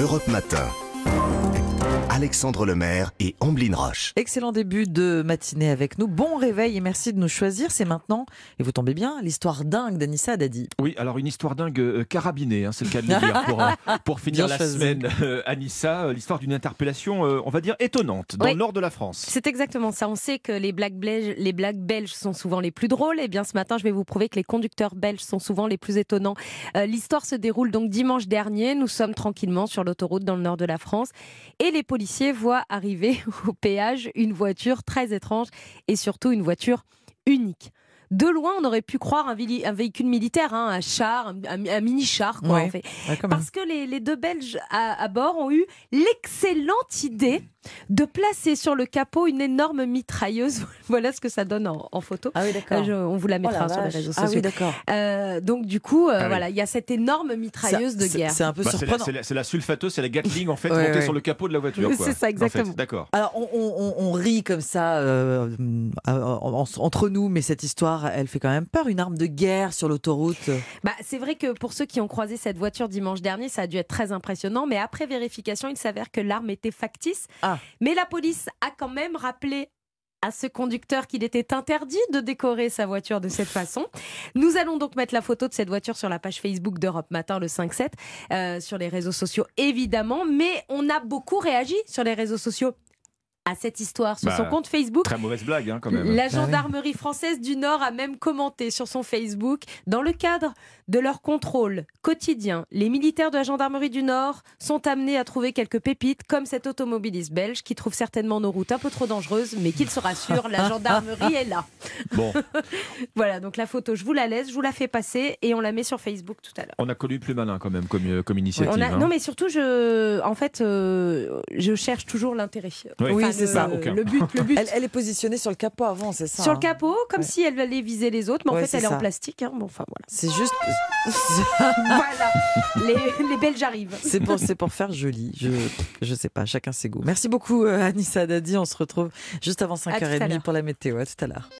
Europe Matin. Alexandre Lemaire et Amblin Roche. Excellent début de matinée avec nous. Bon réveil et merci de nous choisir. C'est maintenant, et vous tombez bien, l'histoire dingue d'Anissa Dadi. Oui, alors une histoire dingue euh, carabinée, hein, c'est le cas de le dire, pour, euh, pour finir Bien la choisi. semaine. Euh, Anissa, l'histoire d'une interpellation, euh, on va dire, étonnante, dans Oui. le nord de la France. C'est exactement ça. On sait que les blagues, belges, les blagues belges sont souvent les plus drôles. Et bien ce matin, je vais vous prouver que les conducteurs belges sont souvent les plus étonnants. Euh, L'histoire se déroule donc dimanche dernier. Nous sommes tranquillement sur l'autoroute dans le nord de la France. Et les policiers voient arriver au péage une voiture très étrange et surtout une voiture unique. De loin, on aurait pu croire un, véhicule militaire, hein, un char, un, mini-char. quoi, Ouais. en fait. Ouais. Parce que les, les deux Belges à, à bord ont eu l'excellente idée de placer sur le capot une énorme mitrailleuse. voilà ce que ça donne en, en photo. Ah oui, Euh, d'accord. je- on vous la Oh mettra la sur les réseaux Ah sociaux. oui, d'accord. Euh, donc du coup, euh, Ah oui. voilà, il y a cette énorme mitrailleuse de guerre. C'est un peu Bah, c'est, la, surprenant. c'est la- sulfateuse, c'est la Gatling en fait, Ouais, montée ouais. sur le capot de la voiture. C'est ça, En fait, exactement. D'accord. Alors, on, on- on- on rit comme ça euh, euh, en- entre nous, mais cette histoire, elle fait quand même peur. Une arme de guerre sur l'autoroute. Bah, c'est vrai que pour ceux qui ont croisé cette voiture dimanche dernier, ça a dû être très impressionnant. Mais après vérification, il s'avère que l'arme était factice. Ah. Mais la police a quand même rappelé à ce conducteur qu'il était interdit de décorer sa voiture de cette façon. Nous allons donc mettre la photo de cette voiture sur la page Facebook d'Europe Matin le 5-7, euh, sur les réseaux sociaux évidemment, mais on a beaucoup réagi sur les réseaux sociaux à cette histoire, sur Bah, son compte Facebook. Très mauvaise blague, hein, quand même. La Bah gendarmerie française du Nord a même commenté sur son Facebook dans le cadre de leur contrôle quotidien. Les militaires de la gendarmerie du Nord sont amenés à trouver quelques pépites, comme cet automobiliste belge qui trouve certainement nos routes un peu trop dangereuses, mais qu'il se rassure, la gendarmerie est là. Bon, Voilà, donc la photo, je vous la laisse, je vous la fais passer et on la met sur Facebook tout à l'heure. on a connu plus malin quand même comme, euh, comme initiative. On a- hein. Non, mais surtout, je, en fait, euh, je cherche toujours l'intérêt. Oui. Oui, Enfin, c'est le- ça. Aucun. Le but, le but. Elle, elle est positionnée sur le capot avant, c'est ça sur hein le capot, comme Ouais. si elle allait viser les autres, mais en Ouais, fait, elle est en plastique. hein. Bon, enfin, voilà. C'est juste. voilà, les, les Belges arrivent. C'est pour, c'est pour faire joli. Je, je sais pas, chacun ses goûts. Merci beaucoup, euh, Anissa Dadi. On se retrouve juste avant À tout à 5h30 l'heure. pour la météo. À tout à l'heure.